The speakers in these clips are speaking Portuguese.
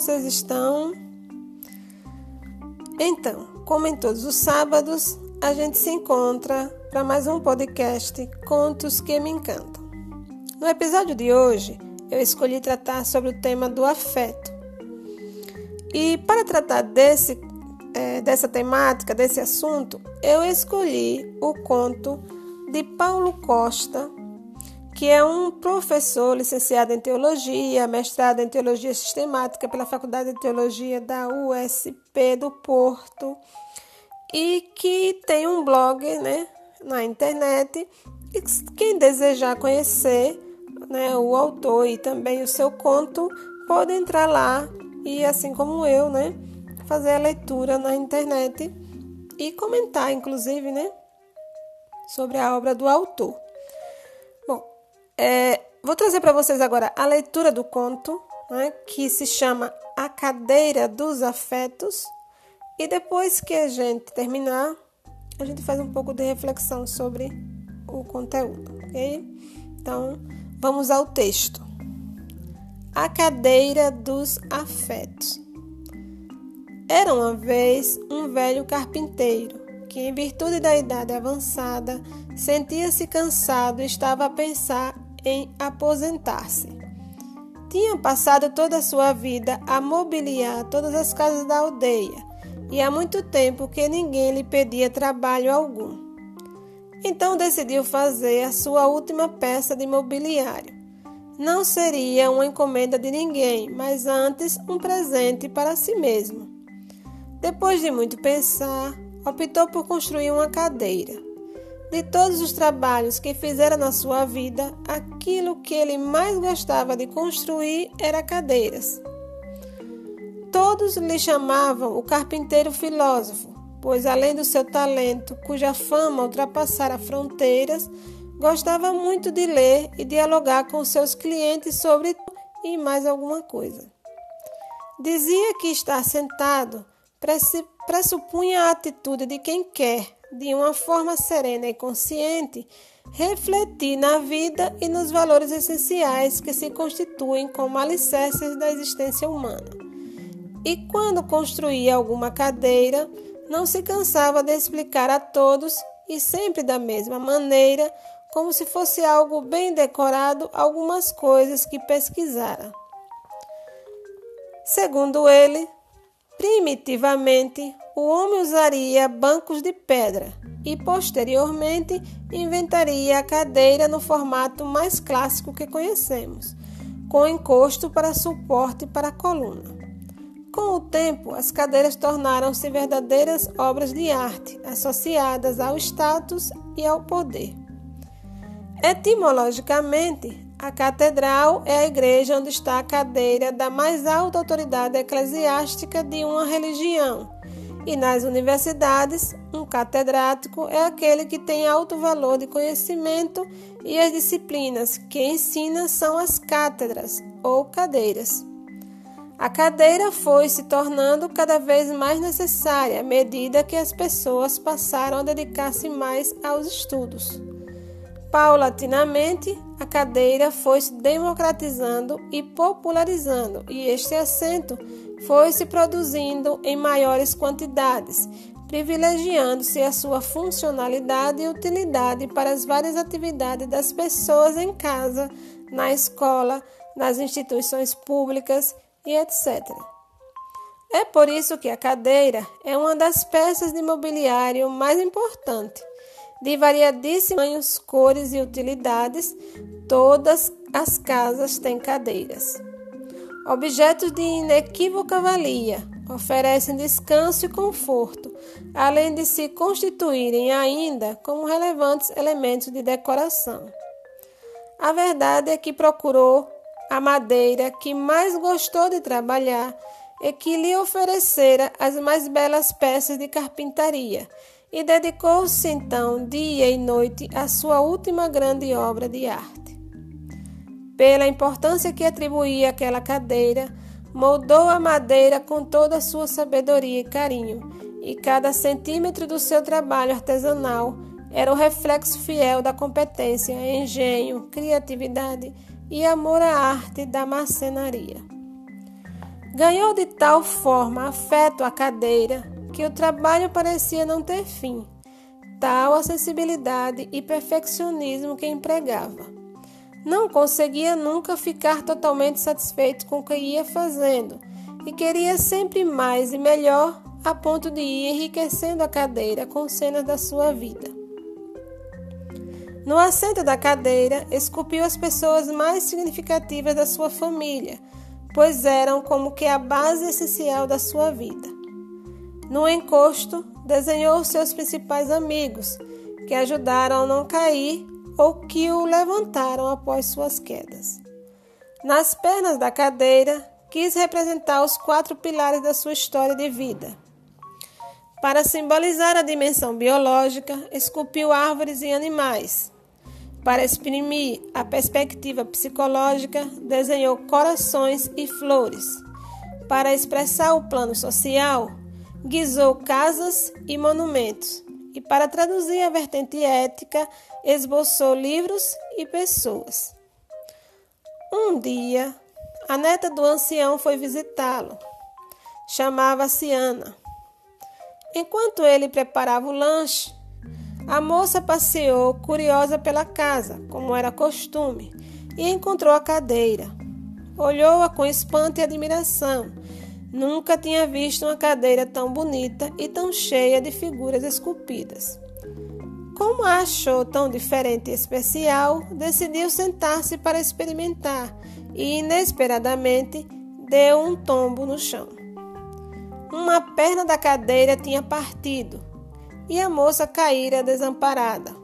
vocês estão? Então, como em todos os sábados, a gente se encontra para mais um podcast Contos que me encantam. No episódio de hoje, eu escolhi tratar sobre o tema do afeto. E para tratar desse, é, dessa temática, desse assunto, eu escolhi o conto de Paulo Costa, que é um professor licenciado em teologia, mestrado em teologia sistemática pela Faculdade de Teologia da USP do Porto e que tem um blog né, na internet. E quem desejar conhecer né, o autor e também o seu conto pode entrar lá e, assim como eu, né, fazer a leitura na internet e comentar, inclusive, né, sobre a obra do autor. É, vou trazer para vocês agora a leitura do conto, né, que se chama A Cadeira dos Afetos. E depois que a gente terminar, a gente faz um pouco de reflexão sobre o conteúdo, ok? Então, vamos ao texto. A Cadeira dos Afetos. Era uma vez um velho carpinteiro que, em virtude da idade avançada, sentia-se cansado e estava a pensar em aposentar-se. Tinha passado toda a sua vida a mobiliar todas as casas da aldeia e há muito tempo que ninguém lhe pedia trabalho algum. Então decidiu fazer a sua última peça de mobiliário. Não seria uma encomenda de ninguém, mas antes um presente para si mesmo. Depois de muito pensar, optou por construir uma cadeira. De todos os trabalhos que fizera na sua vida, aquilo que ele mais gostava de construir era cadeiras. Todos lhe chamavam o carpinteiro filósofo, pois além do seu talento, cuja fama ultrapassara fronteiras, gostava muito de ler e dialogar com seus clientes sobre e mais alguma coisa. Dizia que estar sentado pressupunha a atitude de quem quer de uma forma serena e consciente, refletir na vida e nos valores essenciais que se constituem como alicerces da existência humana. E quando construía alguma cadeira, não se cansava de explicar a todos e sempre da mesma maneira, como se fosse algo bem decorado, algumas coisas que pesquisara. Segundo ele, primitivamente, o homem usaria bancos de pedra e posteriormente inventaria a cadeira no formato mais clássico que conhecemos, com encosto para suporte para a coluna. Com o tempo, as cadeiras tornaram-se verdadeiras obras de arte, associadas ao status e ao poder. Etimologicamente, a catedral é a igreja onde está a cadeira da mais alta autoridade eclesiástica de uma religião e nas universidades, um catedrático é aquele que tem alto valor de conhecimento e as disciplinas que ensina são as cátedras ou cadeiras. A cadeira foi se tornando cada vez mais necessária à medida que as pessoas passaram a dedicar-se mais aos estudos. Paulatinamente, a cadeira foi se democratizando e popularizando, e este assento foi se produzindo em maiores quantidades, privilegiando-se a sua funcionalidade e utilidade para as várias atividades das pessoas em casa, na escola, nas instituições públicas e etc. É por isso que a cadeira é uma das peças de mobiliário mais importantes de variadíssimos cores e utilidades, todas as casas têm cadeiras. Objetos de inequívoca valia, oferecem descanso e conforto, além de se constituírem ainda como relevantes elementos de decoração. A verdade é que procurou a madeira que mais gostou de trabalhar e que lhe oferecera as mais belas peças de carpintaria e dedicou-se então dia e noite à sua última grande obra de arte. Pela importância que atribuía àquela cadeira, moldou a madeira com toda a sua sabedoria e carinho, e cada centímetro do seu trabalho artesanal era o reflexo fiel da competência, engenho, criatividade e amor à arte da marcenaria. Ganhou de tal forma afeto à cadeira que o trabalho parecia não ter fim, tal a sensibilidade e perfeccionismo que empregava. Não conseguia nunca ficar totalmente satisfeito com o que ia fazendo e queria sempre mais e melhor, a ponto de ir enriquecendo a cadeira com cenas da sua vida. No assento da cadeira, esculpiu as pessoas mais significativas da sua família, pois eram como que a base essencial da sua vida. No encosto, desenhou seus principais amigos, que ajudaram a não cair ou que o levantaram após suas quedas. Nas pernas da cadeira, quis representar os quatro pilares da sua história de vida. Para simbolizar a dimensão biológica, esculpiu árvores e animais. Para exprimir a perspectiva psicológica, desenhou corações e flores. Para expressar o plano social, guisou casas e monumentos. E para traduzir a vertente ética, esboçou livros e pessoas. Um dia, a neta do ancião foi visitá-lo. Chamava-se Ana. Enquanto ele preparava o lanche, a moça passeou curiosa pela casa, como era costume, e encontrou a cadeira. Olhou-a com espanto e admiração. Nunca tinha visto uma cadeira tão bonita e tão cheia de figuras esculpidas. Como a achou tão diferente e especial, decidiu sentar-se para experimentar e, inesperadamente, deu um tombo no chão. Uma perna da cadeira tinha partido e a moça caíra desamparada.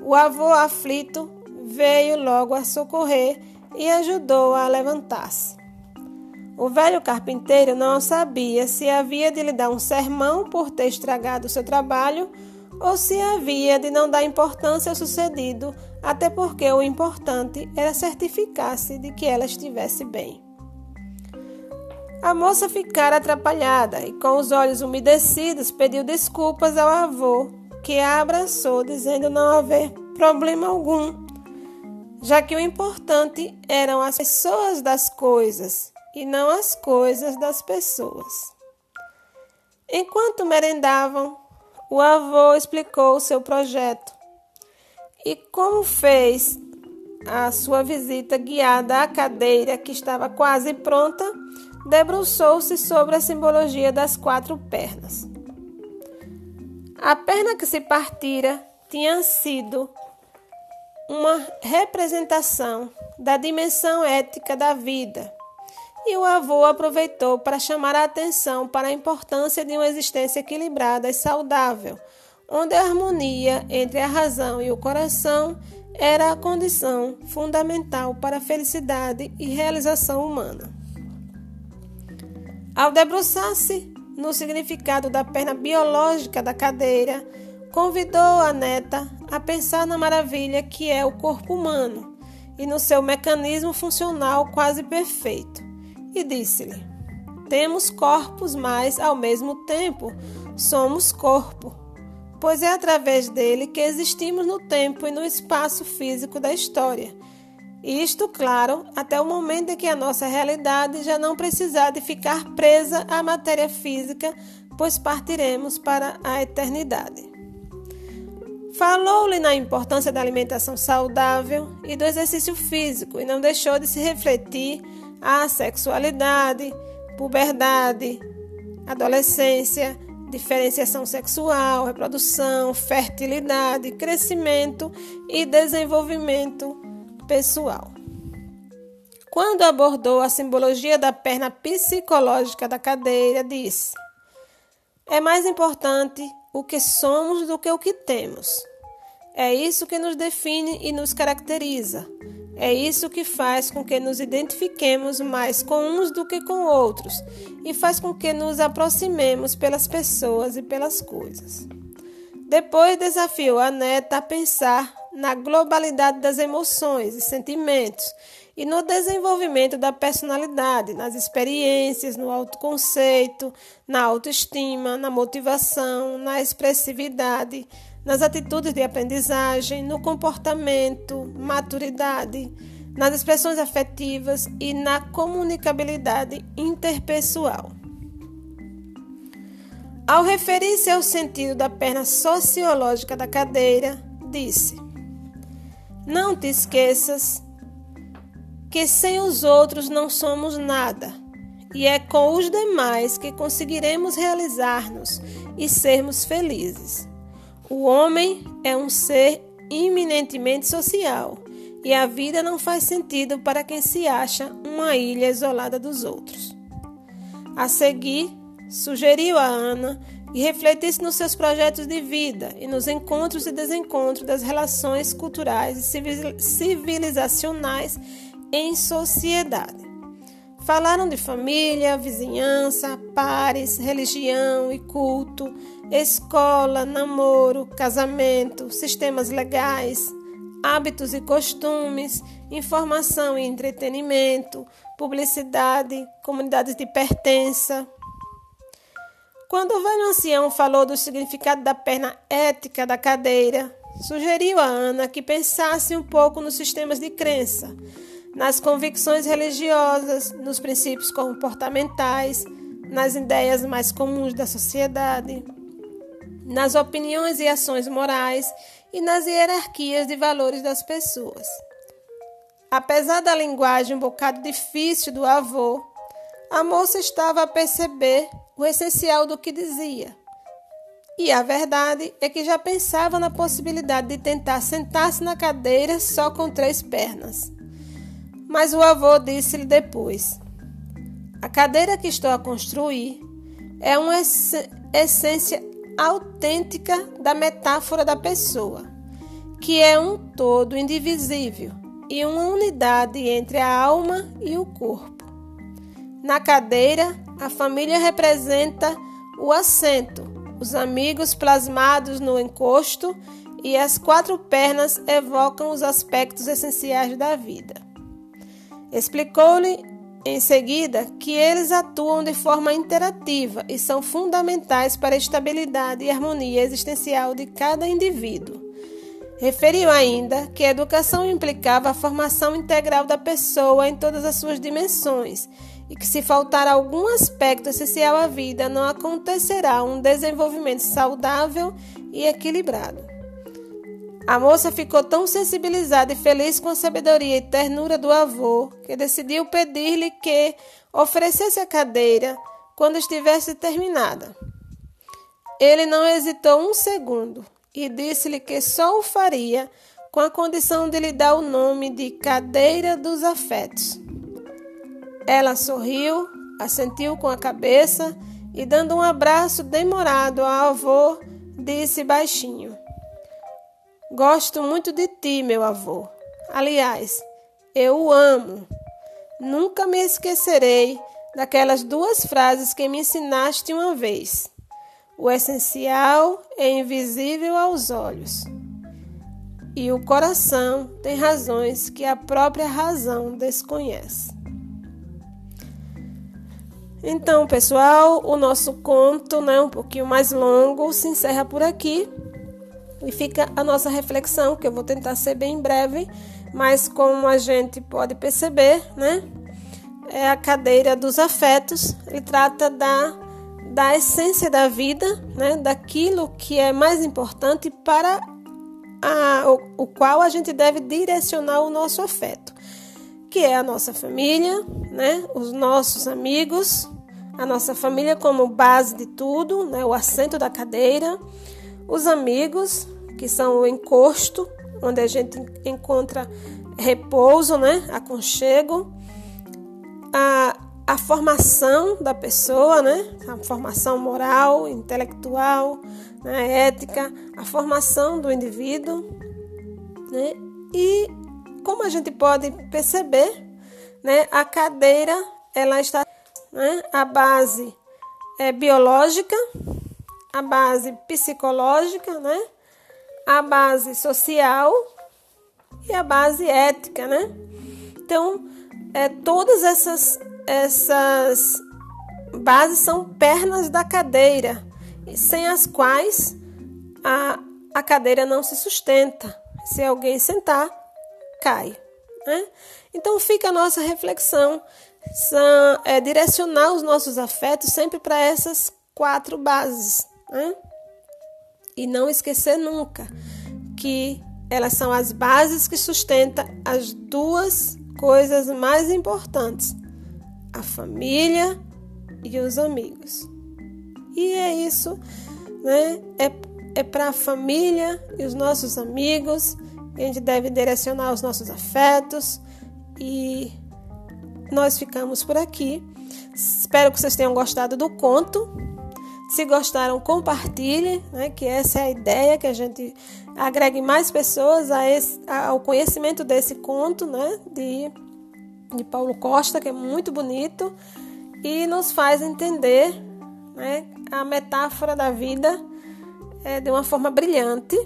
O avô aflito veio logo a socorrer e ajudou-a a, levantar-se. O velho carpinteiro não sabia se havia de lhe dar um sermão por ter estragado seu trabalho ou se havia de não dar importância ao sucedido, até porque o importante era certificar-se de que ela estivesse bem. A moça ficara atrapalhada e, com os olhos umedecidos, pediu desculpas ao avô, que a abraçou, dizendo não haver problema algum, já que o importante eram as pessoas das coisas e não as coisas das pessoas. Enquanto merendavam, o avô explicou o seu projeto e como fez a sua visita guiada à cadeira que estava quase pronta debruçou-se sobre a simbologia das quatro pernas. A perna que se partira tinha sido uma representação da dimensão ética da vida, e o avô aproveitou para chamar a atenção para a importância de uma existência equilibrada e saudável, onde a harmonia entre a razão e o coração era a condição fundamental para a felicidade e realização humana. Ao debruçar-se no significado da perna biológica da cadeira, convidou a neta a pensar na maravilha que é o corpo humano e no seu mecanismo funcional quase perfeito, e disse-lhe: Temos corpos, mas ao mesmo tempo somos corpo, pois é através dele que existimos no tempo e no espaço físico da história isto, claro, até o momento em que a nossa realidade já não precisar de ficar presa à matéria física, pois partiremos para a eternidade. Falou-lhe na importância da alimentação saudável e do exercício físico e não deixou de se refletir a sexualidade, puberdade, adolescência, diferenciação sexual, reprodução, fertilidade, crescimento e desenvolvimento pessoal. Quando abordou a simbologia da perna psicológica da cadeira, disse: É mais importante o que somos do que o que temos. É isso que nos define e nos caracteriza. É isso que faz com que nos identifiquemos mais com uns do que com outros e faz com que nos aproximemos pelas pessoas e pelas coisas. Depois desafiou a neta a pensar na globalidade das emoções e sentimentos e no desenvolvimento da personalidade, nas experiências, no autoconceito, na autoestima, na motivação, na expressividade, nas atitudes de aprendizagem, no comportamento, maturidade, nas expressões afetivas e na comunicabilidade interpessoal. Ao referir-se ao sentido da perna sociológica da cadeira, disse: Não te esqueças que sem os outros não somos nada, e é com os demais que conseguiremos realizar-nos e sermos felizes. O homem é um ser eminentemente social e a vida não faz sentido para quem se acha uma ilha isolada dos outros. A seguir, sugeriu a Ana que refletisse nos seus projetos de vida e nos encontros e desencontros das relações culturais e civilizacionais em sociedade. Falaram de família, vizinhança, pares, religião e culto, escola, namoro, casamento, sistemas legais, hábitos e costumes, informação e entretenimento, publicidade, comunidades de pertença. Quando o velho ancião falou do significado da perna ética da cadeira, sugeriu a Ana que pensasse um pouco nos sistemas de crença, nas convicções religiosas, nos princípios comportamentais, nas ideias mais comuns da sociedade, nas opiniões e ações morais e nas hierarquias de valores das pessoas. Apesar da linguagem um bocado difícil do avô, a moça estava a perceber o essencial do que dizia. E a verdade é que já pensava na possibilidade de tentar sentar-se na cadeira só com três pernas. Mas o avô disse-lhe depois: A cadeira que estou a construir é uma essência autêntica da metáfora da pessoa, que é um todo indivisível e uma unidade entre a alma e o corpo. Na cadeira, a família representa o assento, os amigos plasmados no encosto e as quatro pernas evocam os aspectos essenciais da vida. Explicou-lhe em seguida que eles atuam de forma interativa e são fundamentais para a estabilidade e harmonia existencial de cada indivíduo. Referiu ainda que a educação implicava a formação integral da pessoa em todas as suas dimensões e que, se faltar algum aspecto essencial à vida, não acontecerá um desenvolvimento saudável e equilibrado. A moça ficou tão sensibilizada e feliz com a sabedoria e ternura do avô que decidiu pedir-lhe que oferecesse a cadeira quando estivesse terminada. Ele não hesitou um segundo e disse-lhe que só o faria com a condição de lhe dar o nome de Cadeira dos Afetos. Ela sorriu, assentiu com a cabeça e, dando um abraço demorado ao avô, disse baixinho: Gosto muito de ti, meu avô. Aliás, eu o amo. Nunca me esquecerei daquelas duas frases que me ensinaste uma vez. O essencial é invisível aos olhos. E o coração tem razões que a própria razão desconhece. Então, pessoal, o nosso conto, né, um pouquinho mais longo, se encerra por aqui. E fica a nossa reflexão, que eu vou tentar ser bem breve, mas como a gente pode perceber, né? É a cadeira dos afetos, ele trata da, da essência da vida, né? Daquilo que é mais importante para a, o, o qual a gente deve direcionar o nosso afeto, que é a nossa família, né? Os nossos amigos, a nossa família como base de tudo, né? O assento da cadeira os amigos, que são o encosto, onde a gente encontra repouso, né? aconchego, a, a formação da pessoa, né? a formação moral, intelectual, né? ética, a formação do indivíduo. Né? E como a gente pode perceber, né? a cadeira ela está né? a base é biológica, a base psicológica, né? A base social e a base ética, né? Então, é, todas essas, essas bases são pernas da cadeira, sem as quais a, a cadeira não se sustenta. Se alguém sentar, cai. Né? Então fica a nossa reflexão, são, é, direcionar os nossos afetos sempre para essas quatro bases. Né? E não esquecer nunca que elas são as bases que sustentam as duas coisas mais importantes: a família e os amigos. E é isso, né? É, é para a família e os nossos amigos que a gente deve direcionar os nossos afetos. E nós ficamos por aqui. Espero que vocês tenham gostado do conto. Se gostaram, compartilhe, né, que essa é a ideia, que a gente agregue mais pessoas a esse, ao conhecimento desse conto né, de, de Paulo Costa, que é muito bonito e nos faz entender né, a metáfora da vida é, de uma forma brilhante.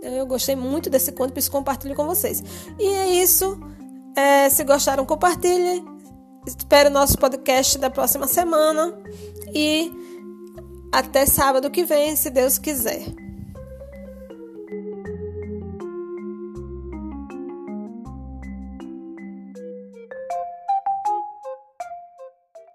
Eu gostei muito desse conto, por isso compartilho com vocês. E é isso. É, se gostaram, compartilhem. Espero o nosso podcast da próxima semana. E até sábado que vem, se Deus quiser.